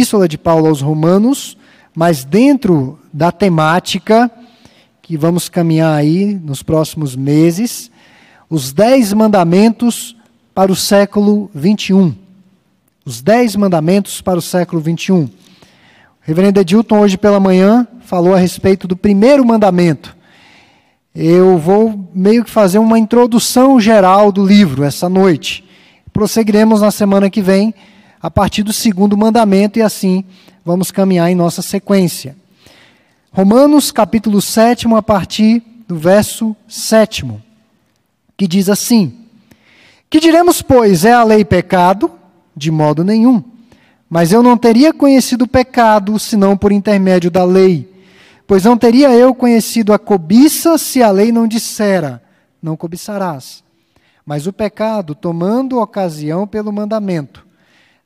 Epístola de Paulo aos Romanos, mas dentro da temática que vamos caminhar aí nos próximos meses, os Dez Mandamentos para o século 21. Os Dez Mandamentos para o século 21. O reverendo Edilton, hoje pela manhã, falou a respeito do primeiro mandamento. Eu vou meio que fazer uma introdução geral do livro essa noite. Prosseguiremos na semana que vem a partir do segundo mandamento e assim vamos caminhar em nossa sequência. Romanos capítulo 7, a partir do verso 7, que diz assim: Que diremos, pois, é a lei pecado? De modo nenhum. Mas eu não teria conhecido o pecado senão por intermédio da lei. Pois não teria eu conhecido a cobiça se a lei não dissera: Não cobiçarás. Mas o pecado, tomando ocasião pelo mandamento,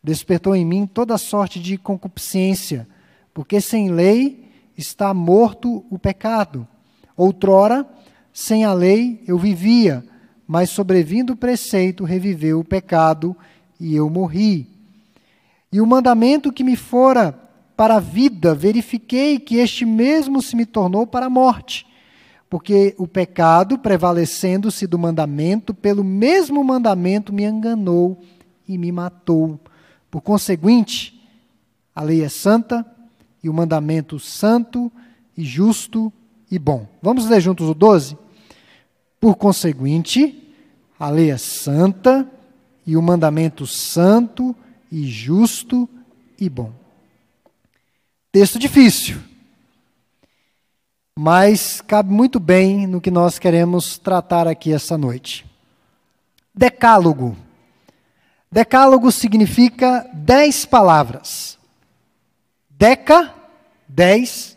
despertou em mim toda sorte de concupiscência, porque sem lei está morto o pecado. Outrora, sem a lei eu vivia, mas sobrevindo o preceito, reviveu o pecado e eu morri. E o mandamento que me fora para a vida, verifiquei que este mesmo se me tornou para a morte. Porque o pecado, prevalecendo-se do mandamento, pelo mesmo mandamento me enganou e me matou. Por conseguinte, a lei é santa e o mandamento santo e justo e bom. Vamos ler juntos o 12? Por conseguinte, a lei é santa e o mandamento santo e justo e bom. Texto difícil, mas cabe muito bem no que nós queremos tratar aqui essa noite. Decálogo. Decálogo significa dez palavras. Deca, dez,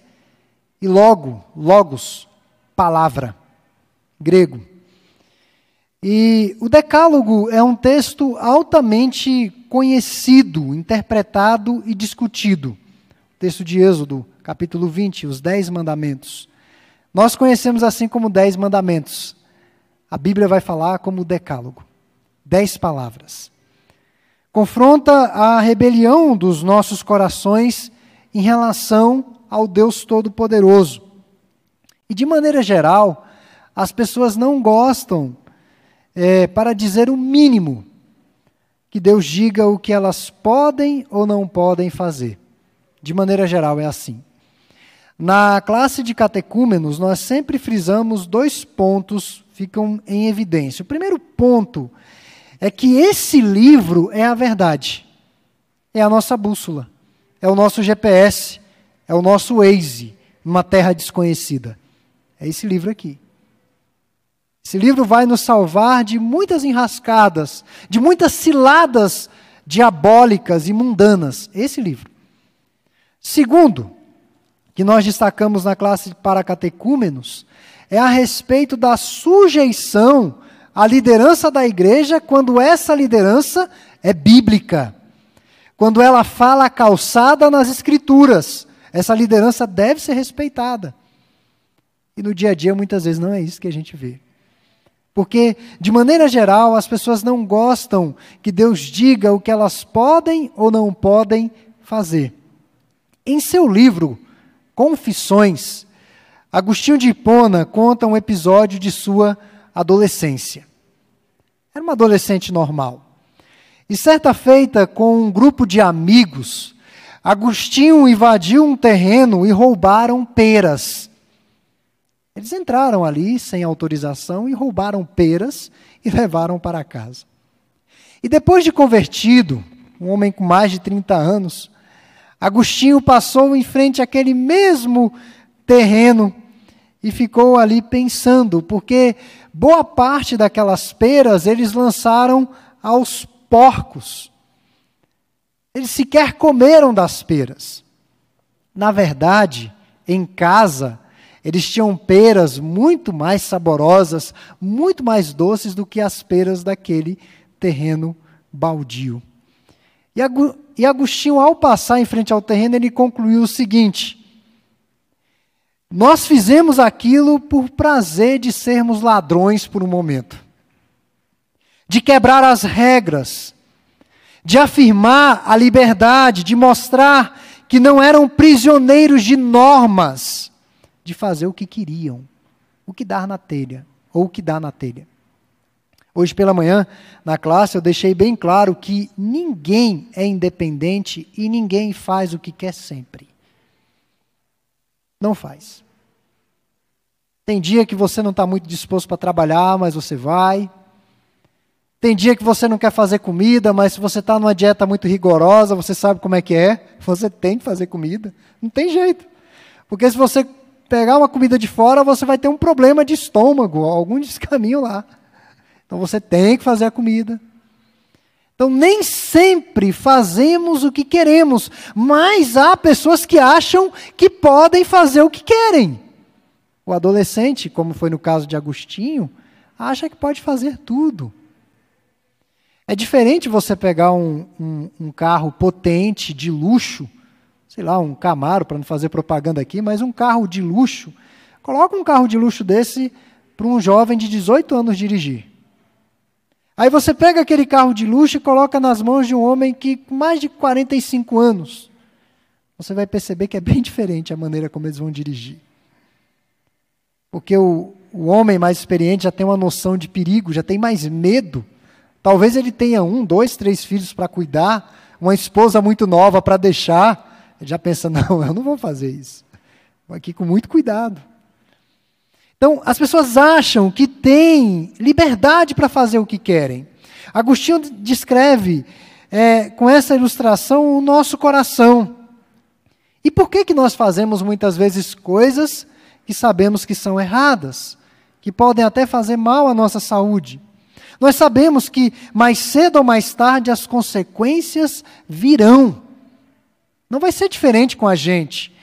e logo, logos, palavra, grego. E o Decálogo é um texto altamente conhecido, interpretado e discutido texto de Êxodo, capítulo 20, os Dez Mandamentos. Nós conhecemos assim como Dez Mandamentos. A Bíblia vai falar como Decálogo. Dez palavras. Confronta a rebelião dos nossos corações em relação ao Deus Todo-Poderoso. E de maneira geral, as pessoas não gostam, é, para dizer o mínimo, que Deus diga o que elas podem ou não podem fazer. De maneira geral, é assim. Na classe de catecúmenos, nós sempre frisamos dois pontos ficam em evidência. O primeiro ponto é que esse livro é a verdade. É a nossa bússola, é o nosso GPS, é o nosso Waze numa terra desconhecida. É esse livro aqui. Esse livro vai nos salvar de muitas enrascadas, de muitas ciladas diabólicas e mundanas. Esse livro. Segundo, que nós destacamos na classe para catecúmenos, é a respeito da sujeição à liderança da igreja quando essa liderança é bíblica. Quando ela fala calçada nas escrituras, essa liderança deve ser respeitada. E no dia a dia, muitas vezes, não é isso que a gente vê. Porque, de maneira geral, as pessoas não gostam que Deus diga o que elas podem ou não podem fazer. Em seu livro Confissões, Agostinho de Hipona conta um episódio de sua adolescência. Era uma adolescente normal. E certa feita, com um grupo de amigos, Agostinho invadiu um terreno e roubaram peras. Eles entraram ali sem autorização e roubaram peras e levaram para casa. E depois de convertido, um homem com mais de 30 anos, Agostinho passou em frente àquele mesmo terreno e ficou ali pensando, porque boa parte daquelas peras eles lançaram aos porcos. Eles sequer comeram das peras. Na verdade, em casa, eles tinham peras muito mais saborosas, muito mais doces do que as peras daquele terreno baldio. E Agostinho, ao passar em frente ao terreno, ele concluiu o seguinte: Nós fizemos aquilo por prazer de sermos ladrões por um momento, de quebrar as regras, de afirmar a liberdade, de mostrar que não eram prisioneiros de normas, de fazer o que queriam, o que dar na telha, ou o que dá na telha. Hoje pela manhã, na classe, eu deixei bem claro que ninguém é independente e ninguém faz o que quer sempre. Não faz. Tem dia que você não está muito disposto para trabalhar, mas você vai. Tem dia que você não quer fazer comida, mas se você está numa dieta muito rigorosa, você sabe como é que é. Você tem que fazer comida. Não tem jeito. Porque se você pegar uma comida de fora, você vai ter um problema de estômago, algum descaminho lá. Então você tem que fazer a comida. Então nem sempre fazemos o que queremos, mas há pessoas que acham que podem fazer o que querem. O adolescente, como foi no caso de Agostinho, acha que pode fazer tudo. É diferente você pegar um, um, um carro potente, de luxo, sei lá, um Camaro, para não fazer propaganda aqui, mas um carro de luxo. Coloca um carro de luxo desse para um jovem de 18 anos dirigir. Aí você pega aquele carro de luxo e coloca nas mãos de um homem que mais de 45 anos. Você vai perceber que é bem diferente a maneira como eles vão dirigir. Porque o, o homem mais experiente já tem uma noção de perigo, já tem mais medo. Talvez ele tenha um, dois, três filhos para cuidar, uma esposa muito nova para deixar. Ele já pensa: não, eu não vou fazer isso. Vou aqui com muito cuidado. Então, as pessoas acham que têm liberdade para fazer o que querem. Agostinho descreve é, com essa ilustração o nosso coração. E por que, que nós fazemos muitas vezes coisas que sabemos que são erradas, que podem até fazer mal à nossa saúde. Nós sabemos que mais cedo ou mais tarde as consequências virão. Não vai ser diferente com a gente.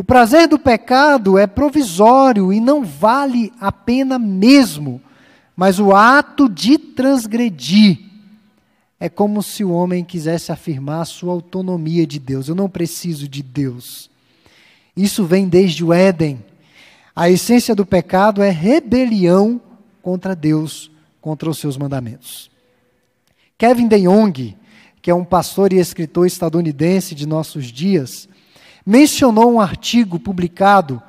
O prazer do pecado é provisório e não vale a pena mesmo, mas o ato de transgredir é como se o homem quisesse afirmar a sua autonomia de Deus. Eu não preciso de Deus. Isso vem desde o Éden. A essência do pecado é rebelião contra Deus, contra os seus mandamentos. Kevin DeYoung, que é um pastor e escritor estadunidense de nossos dias, mencionou um artigo publicado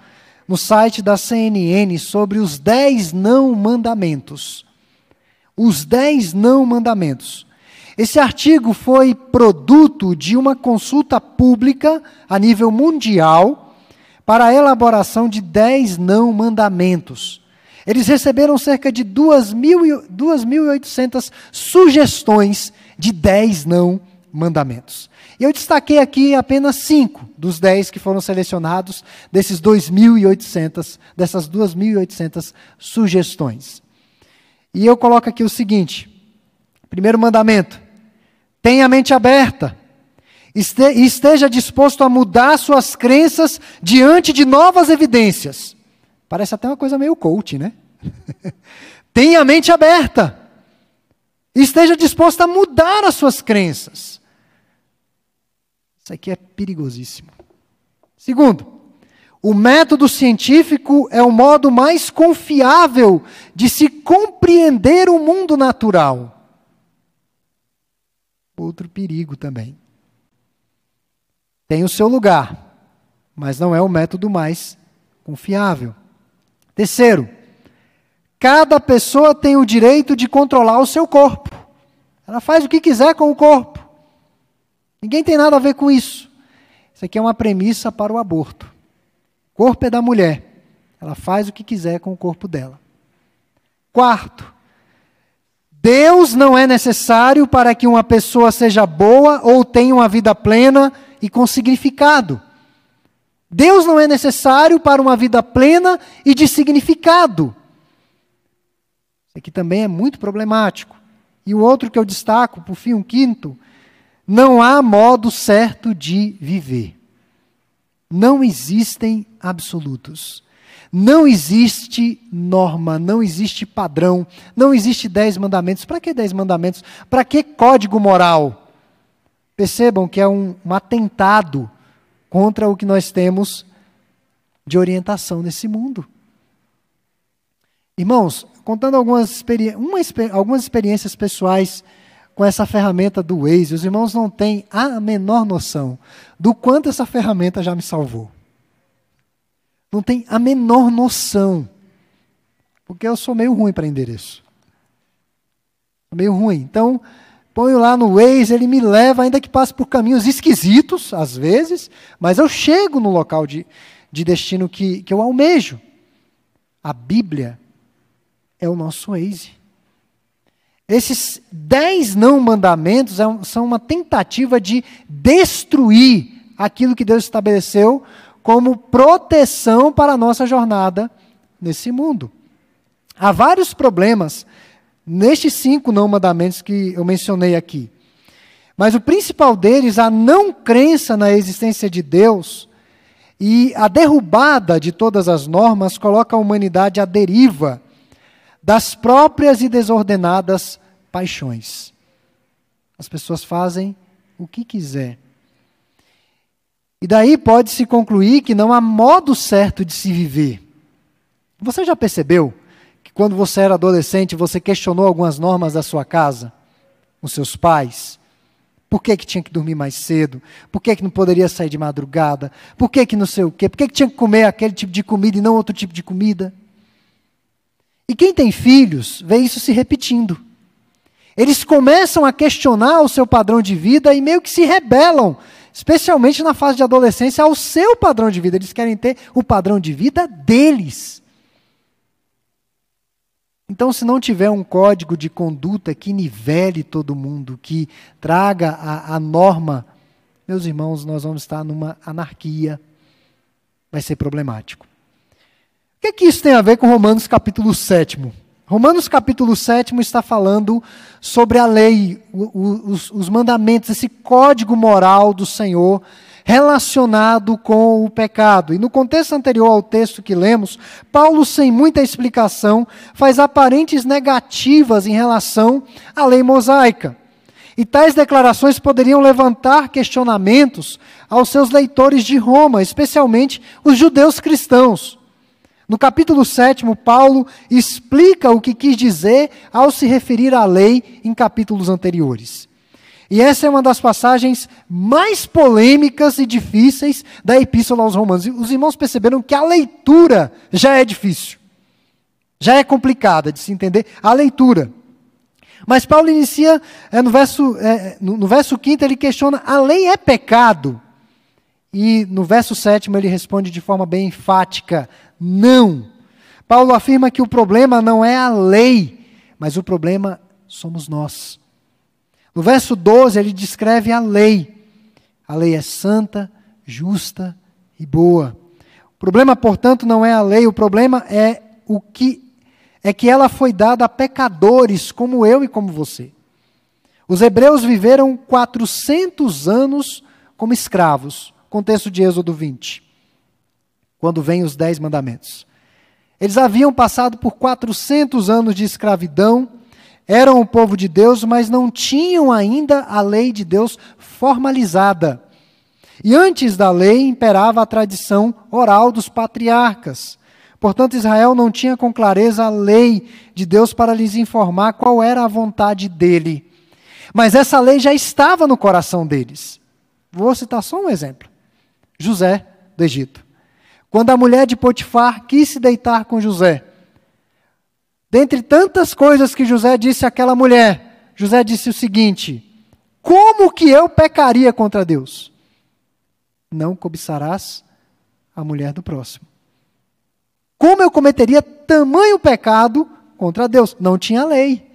no site da CNN sobre os dez não mandamentos. Os dez não mandamentos. Esse artigo foi produto de uma consulta pública a nível mundial para a elaboração de dez não mandamentos. Eles receberam cerca de 2.800 sugestões de dez não mandamentos. E eu destaquei aqui apenas cinco dos dez que foram selecionados desses 2.800, dessas 2.800 sugestões. E eu coloco aqui o seguinte: primeiro mandamento, tenha a mente aberta esteja disposto a mudar suas crenças diante de novas evidências. Parece até uma coisa meio coach, né? Tenha a mente aberta. Esteja disposto a mudar as suas crenças. Isso aqui é perigosíssimo. Segundo, o método científico é o modo mais confiável de se compreender o mundo natural. Outro perigo também tem o seu lugar, mas não é o método mais confiável. Terceiro, cada pessoa tem o direito de controlar o seu corpo. Ela faz o que quiser com o corpo. Ninguém tem nada a ver com isso. Isso aqui é uma premissa para o aborto. O corpo é da mulher. Ela faz o que quiser com o corpo dela. Quarto, Deus não é necessário para que uma pessoa seja boa ou tenha uma vida plena e com significado. Deus não é necessário para uma vida plena e de significado. Isso aqui também é muito problemático. E o outro que eu destaco, por fim, um quinto, não há modo certo de viver. Não existem absolutos. Não existe norma, não existe padrão, não existe dez mandamentos. Para que dez mandamentos? Para que código moral? Percebam que é um, um atentado contra o que nós temos de orientação nesse mundo. Irmãos, contando algumas, experi uma, algumas experiências pessoais com essa ferramenta do Waze. Os irmãos não têm a menor noção do quanto essa ferramenta já me salvou. Não tem a menor noção. Porque eu sou meio ruim para endereço. Meio ruim. Então, ponho lá no Waze, ele me leva, ainda que passe por caminhos esquisitos, às vezes, mas eu chego no local de, de destino que, que eu almejo. A Bíblia é o nosso Waze. Esses dez não mandamentos é são uma tentativa de destruir aquilo que Deus estabeleceu como proteção para a nossa jornada nesse mundo. Há vários problemas nestes cinco não mandamentos que eu mencionei aqui. Mas o principal deles, a não crença na existência de Deus e a derrubada de todas as normas, coloca a humanidade à deriva das próprias e desordenadas paixões. As pessoas fazem o que quiser. E daí pode-se concluir que não há modo certo de se viver. Você já percebeu que quando você era adolescente você questionou algumas normas da sua casa, os seus pais? Por que, que tinha que dormir mais cedo? Por que, que não poderia sair de madrugada? Por que, que não sei o quê? Por que, que tinha que comer aquele tipo de comida e não outro tipo de comida? E quem tem filhos vê isso se repetindo. Eles começam a questionar o seu padrão de vida e meio que se rebelam, especialmente na fase de adolescência, ao seu padrão de vida. Eles querem ter o padrão de vida deles. Então, se não tiver um código de conduta que nivele todo mundo, que traga a, a norma, meus irmãos, nós vamos estar numa anarquia. Vai ser problemático. O que, que isso tem a ver com Romanos capítulo 7? Romanos capítulo 7 está falando sobre a lei, os, os mandamentos, esse código moral do Senhor relacionado com o pecado. E no contexto anterior ao texto que lemos, Paulo, sem muita explicação, faz aparentes negativas em relação à lei mosaica. E tais declarações poderiam levantar questionamentos aos seus leitores de Roma, especialmente os judeus cristãos. No capítulo 7, Paulo explica o que quis dizer ao se referir à lei em capítulos anteriores. E essa é uma das passagens mais polêmicas e difíceis da Epístola aos Romanos. Os irmãos perceberam que a leitura já é difícil, já é complicada de se entender a leitura. Mas Paulo inicia é, no, verso, é, no, no verso 5, ele questiona: a lei é pecado? E no verso 7 ele responde de forma bem enfática: não. Paulo afirma que o problema não é a lei, mas o problema somos nós. No verso 12, ele descreve a lei. A lei é santa, justa e boa. O problema, portanto, não é a lei, o problema é o que é que ela foi dada a pecadores como eu e como você. Os hebreus viveram 400 anos como escravos, contexto de Êxodo 20 quando vêm os Dez Mandamentos. Eles haviam passado por 400 anos de escravidão, eram o povo de Deus, mas não tinham ainda a lei de Deus formalizada. E antes da lei imperava a tradição oral dos patriarcas. Portanto, Israel não tinha com clareza a lei de Deus para lhes informar qual era a vontade dele. Mas essa lei já estava no coração deles. Vou citar só um exemplo: José do Egito. Quando a mulher de Potifar quis se deitar com José, dentre tantas coisas que José disse àquela mulher, José disse o seguinte: Como que eu pecaria contra Deus? Não cobiçarás a mulher do próximo. Como eu cometeria tamanho pecado contra Deus? Não tinha lei.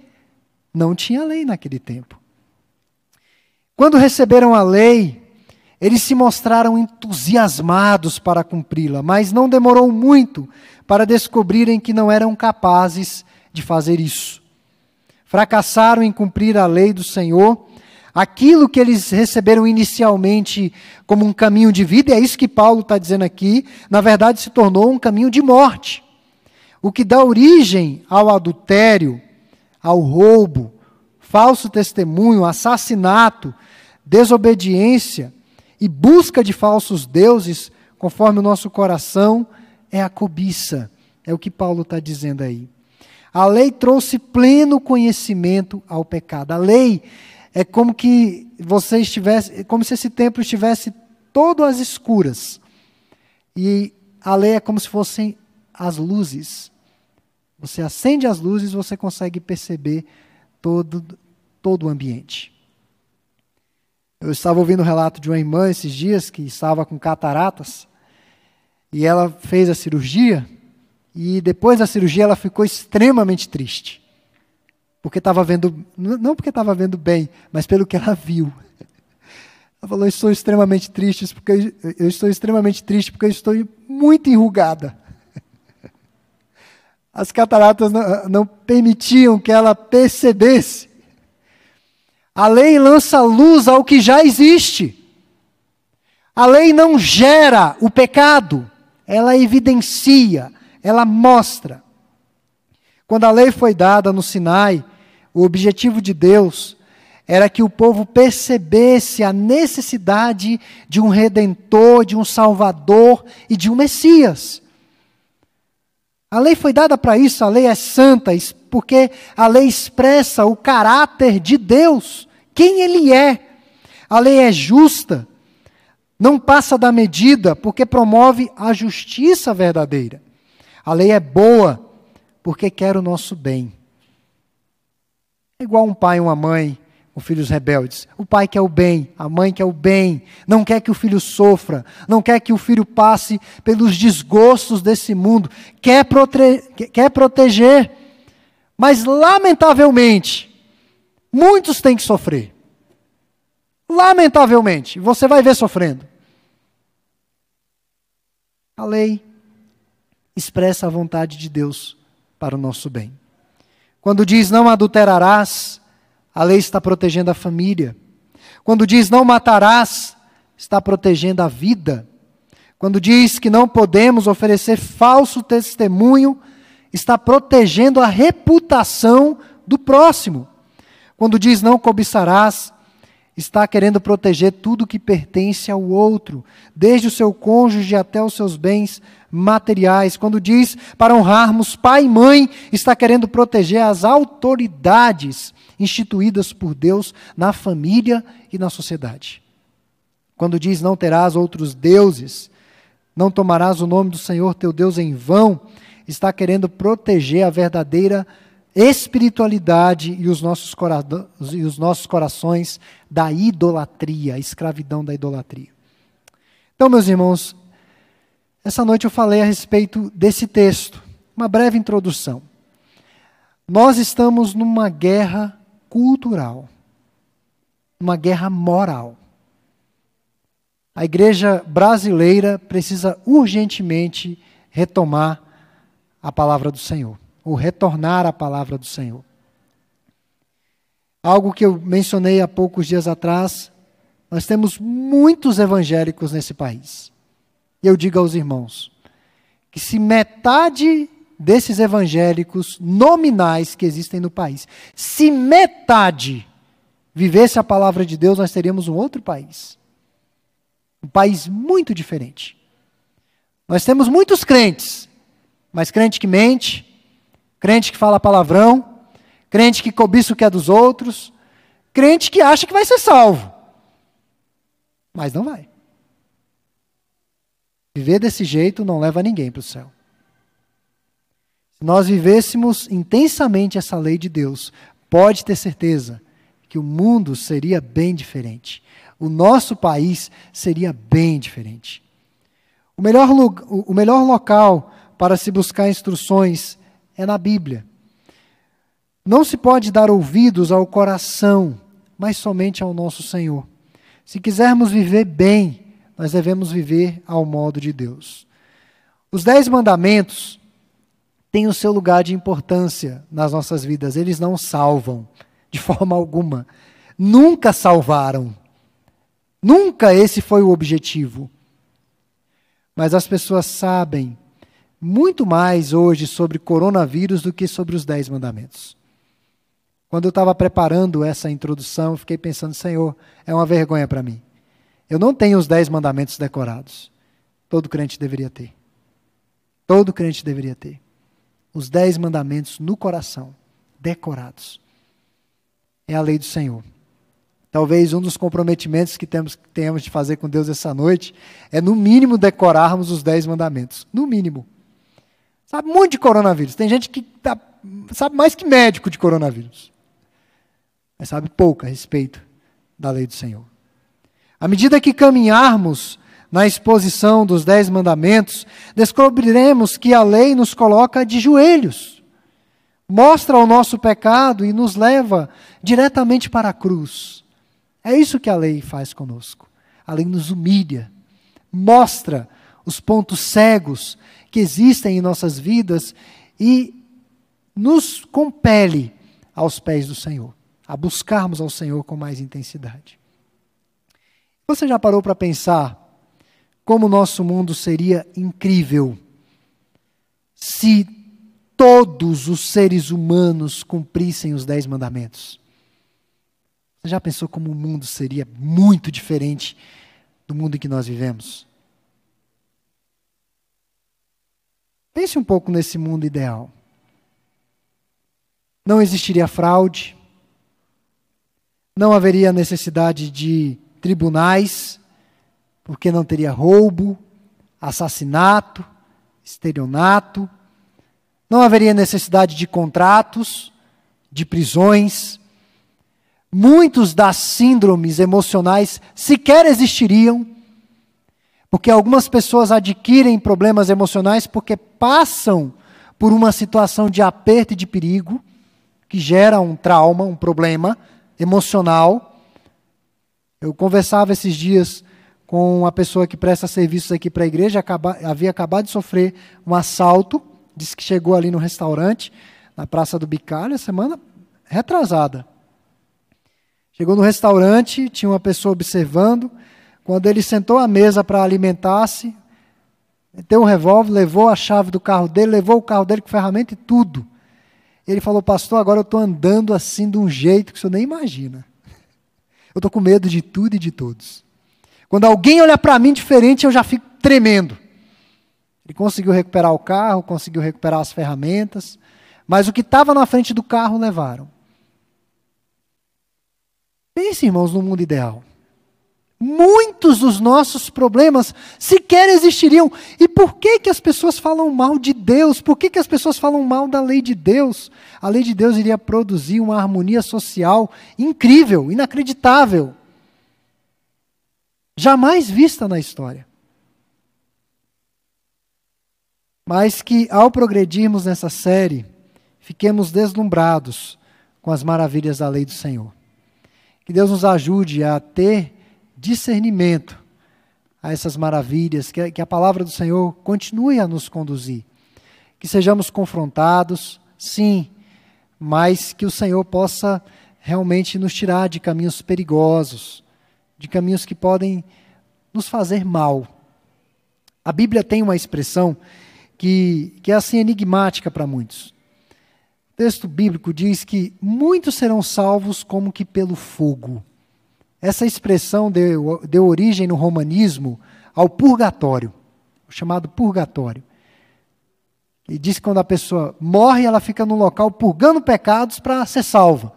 Não tinha lei naquele tempo. Quando receberam a lei, eles se mostraram entusiasmados para cumpri-la, mas não demorou muito para descobrirem que não eram capazes de fazer isso. Fracassaram em cumprir a lei do Senhor, aquilo que eles receberam inicialmente como um caminho de vida, e é isso que Paulo está dizendo aqui, na verdade se tornou um caminho de morte. O que dá origem ao adultério, ao roubo, falso testemunho, assassinato, desobediência, e busca de falsos deuses, conforme o nosso coração, é a cobiça. É o que Paulo está dizendo aí. A lei trouxe pleno conhecimento ao pecado. A lei É como que você estivesse, como se esse templo estivesse todo às escuras. E a lei é como se fossem as luzes. Você acende as luzes, você consegue perceber todo, todo o ambiente. Eu estava ouvindo o relato de uma irmã esses dias que estava com cataratas e ela fez a cirurgia e depois da cirurgia ela ficou extremamente triste. Porque estava vendo, não porque estava vendo bem, mas pelo que ela viu. Ela falou: "Estou extremamente triste porque eu estou extremamente triste porque eu estou muito enrugada." As cataratas não, não permitiam que ela percebesse. A lei lança luz ao que já existe. A lei não gera o pecado, ela evidencia, ela mostra. Quando a lei foi dada no Sinai, o objetivo de Deus era que o povo percebesse a necessidade de um redentor, de um salvador e de um Messias. A lei foi dada para isso, a lei é santa, porque a lei expressa o caráter de Deus, quem Ele é. A lei é justa, não passa da medida, porque promove a justiça verdadeira. A lei é boa, porque quer o nosso bem. É igual um pai e uma mãe com filhos rebeldes. O pai quer o bem, a mãe quer o bem, não quer que o filho sofra, não quer que o filho passe pelos desgostos desse mundo, quer, prote quer proteger. Mas, lamentavelmente, muitos têm que sofrer. Lamentavelmente, você vai ver sofrendo. A lei expressa a vontade de Deus para o nosso bem. Quando diz não adulterarás, a lei está protegendo a família. Quando diz não matarás, está protegendo a vida. Quando diz que não podemos oferecer falso testemunho, está protegendo a reputação do próximo. Quando diz não cobiçarás, está querendo proteger tudo que pertence ao outro, desde o seu cônjuge até os seus bens materiais. Quando diz para honrarmos pai e mãe, está querendo proteger as autoridades instituídas por Deus na família e na sociedade. Quando diz não terás outros deuses, não tomarás o nome do Senhor teu Deus em vão, está querendo proteger a verdadeira espiritualidade e os nossos, e os nossos corações da idolatria, a escravidão da idolatria. Então, meus irmãos, essa noite eu falei a respeito desse texto, uma breve introdução. Nós estamos numa guerra cultural, uma guerra moral. A igreja brasileira precisa urgentemente retomar a palavra do Senhor o retornar à palavra do Senhor. Algo que eu mencionei há poucos dias atrás, nós temos muitos evangélicos nesse país. E eu digo aos irmãos que se metade desses evangélicos nominais que existem no país, se metade vivesse a palavra de Deus, nós teríamos um outro país. Um país muito diferente. Nós temos muitos crentes, mas crente que mente, crente que fala palavrão, crente que cobiça o que é dos outros, crente que acha que vai ser salvo. Mas não vai. Viver desse jeito não leva ninguém para o céu. Se nós vivêssemos intensamente essa lei de Deus, pode ter certeza que o mundo seria bem diferente. O nosso país seria bem diferente. O melhor, o melhor local para se buscar instruções é na Bíblia. Não se pode dar ouvidos ao coração, mas somente ao nosso Senhor. Se quisermos viver bem, nós devemos viver ao modo de Deus. Os Dez Mandamentos têm o seu lugar de importância nas nossas vidas. Eles não salvam, de forma alguma. Nunca salvaram. Nunca esse foi o objetivo. Mas as pessoas sabem muito mais hoje sobre coronavírus do que sobre os Dez Mandamentos. Quando eu estava preparando essa introdução, eu fiquei pensando, Senhor, é uma vergonha para mim. Eu não tenho os Dez Mandamentos decorados. Todo crente deveria ter. Todo crente deveria ter. Os Dez Mandamentos no coração, decorados. É a lei do Senhor. Talvez um dos comprometimentos que temos, tenhamos de fazer com Deus essa noite é, no mínimo, decorarmos os dez mandamentos. No mínimo. Sabe muito de coronavírus. Tem gente que tá, sabe mais que médico de coronavírus. Mas sabe pouco a respeito da lei do Senhor. À medida que caminharmos na exposição dos Dez Mandamentos, descobriremos que a lei nos coloca de joelhos, mostra o nosso pecado e nos leva diretamente para a cruz. É isso que a lei faz conosco. A lei nos humilha, mostra os pontos cegos que existem em nossas vidas e nos compele aos pés do Senhor, a buscarmos ao Senhor com mais intensidade. Você já parou para pensar como o nosso mundo seria incrível se todos os seres humanos cumprissem os dez mandamentos. Você já pensou como o mundo seria muito diferente do mundo em que nós vivemos? Pense um pouco nesse mundo ideal. Não existiria fraude, não haveria necessidade de tribunais, porque não teria roubo, assassinato, estelionato, não haveria necessidade de contratos, de prisões. Muitos das síndromes emocionais sequer existiriam, porque algumas pessoas adquirem problemas emocionais porque passam por uma situação de aperto e de perigo, que gera um trauma, um problema emocional. Eu conversava esses dias com uma pessoa que presta serviços aqui para a igreja, acaba, havia acabado de sofrer um assalto, disse que chegou ali no restaurante, na Praça do Bicalho, semana retrasada. Chegou no restaurante, tinha uma pessoa observando, quando ele sentou à mesa para alimentar-se, meteu um revólver, levou a chave do carro dele, levou o carro dele com ferramenta e tudo. Ele falou, pastor, agora eu estou andando assim de um jeito que o senhor nem imagina. Eu estou com medo de tudo e de todos. Quando alguém olha para mim diferente, eu já fico tremendo. Ele conseguiu recuperar o carro, conseguiu recuperar as ferramentas, mas o que estava na frente do carro levaram. Pense, irmãos, no mundo ideal. Muitos dos nossos problemas sequer existiriam. E por que, que as pessoas falam mal de Deus? Por que, que as pessoas falam mal da lei de Deus? A lei de Deus iria produzir uma harmonia social incrível, inacreditável jamais vista na história. Mas que ao progredirmos nessa série, fiquemos deslumbrados com as maravilhas da lei do Senhor. Que Deus nos ajude a ter discernimento a essas maravilhas, que, que a palavra do Senhor continue a nos conduzir. Que sejamos confrontados, sim, mas que o Senhor possa realmente nos tirar de caminhos perigosos de caminhos que podem nos fazer mal. A Bíblia tem uma expressão que, que é assim enigmática para muitos. O texto bíblico diz que muitos serão salvos como que pelo fogo. Essa expressão deu, deu origem no romanismo ao purgatório, o chamado purgatório. E diz que quando a pessoa morre, ela fica no local purgando pecados para ser salva.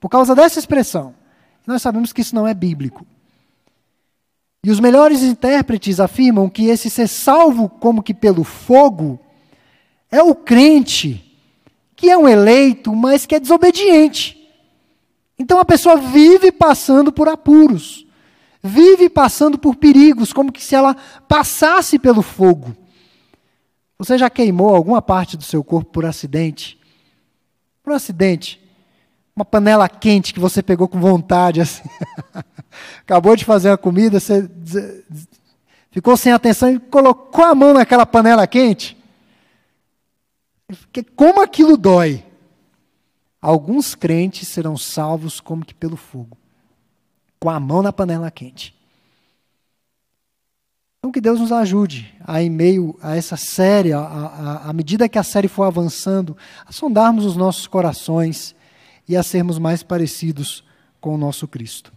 Por causa dessa expressão. Nós sabemos que isso não é bíblico. E os melhores intérpretes afirmam que esse ser salvo como que pelo fogo é o crente que é um eleito, mas que é desobediente. Então a pessoa vive passando por apuros, vive passando por perigos, como que se ela passasse pelo fogo. Você já queimou alguma parte do seu corpo por acidente? Por acidente. Uma panela quente que você pegou com vontade assim. Acabou de fazer a comida, você ficou sem atenção e colocou a mão naquela panela quente. Como aquilo dói? Alguns crentes serão salvos como que pelo fogo, com a mão na panela quente. Então que Deus nos ajude a, em meio a essa série, à medida que a série for avançando, a sondarmos os nossos corações e a sermos mais parecidos com o nosso Cristo.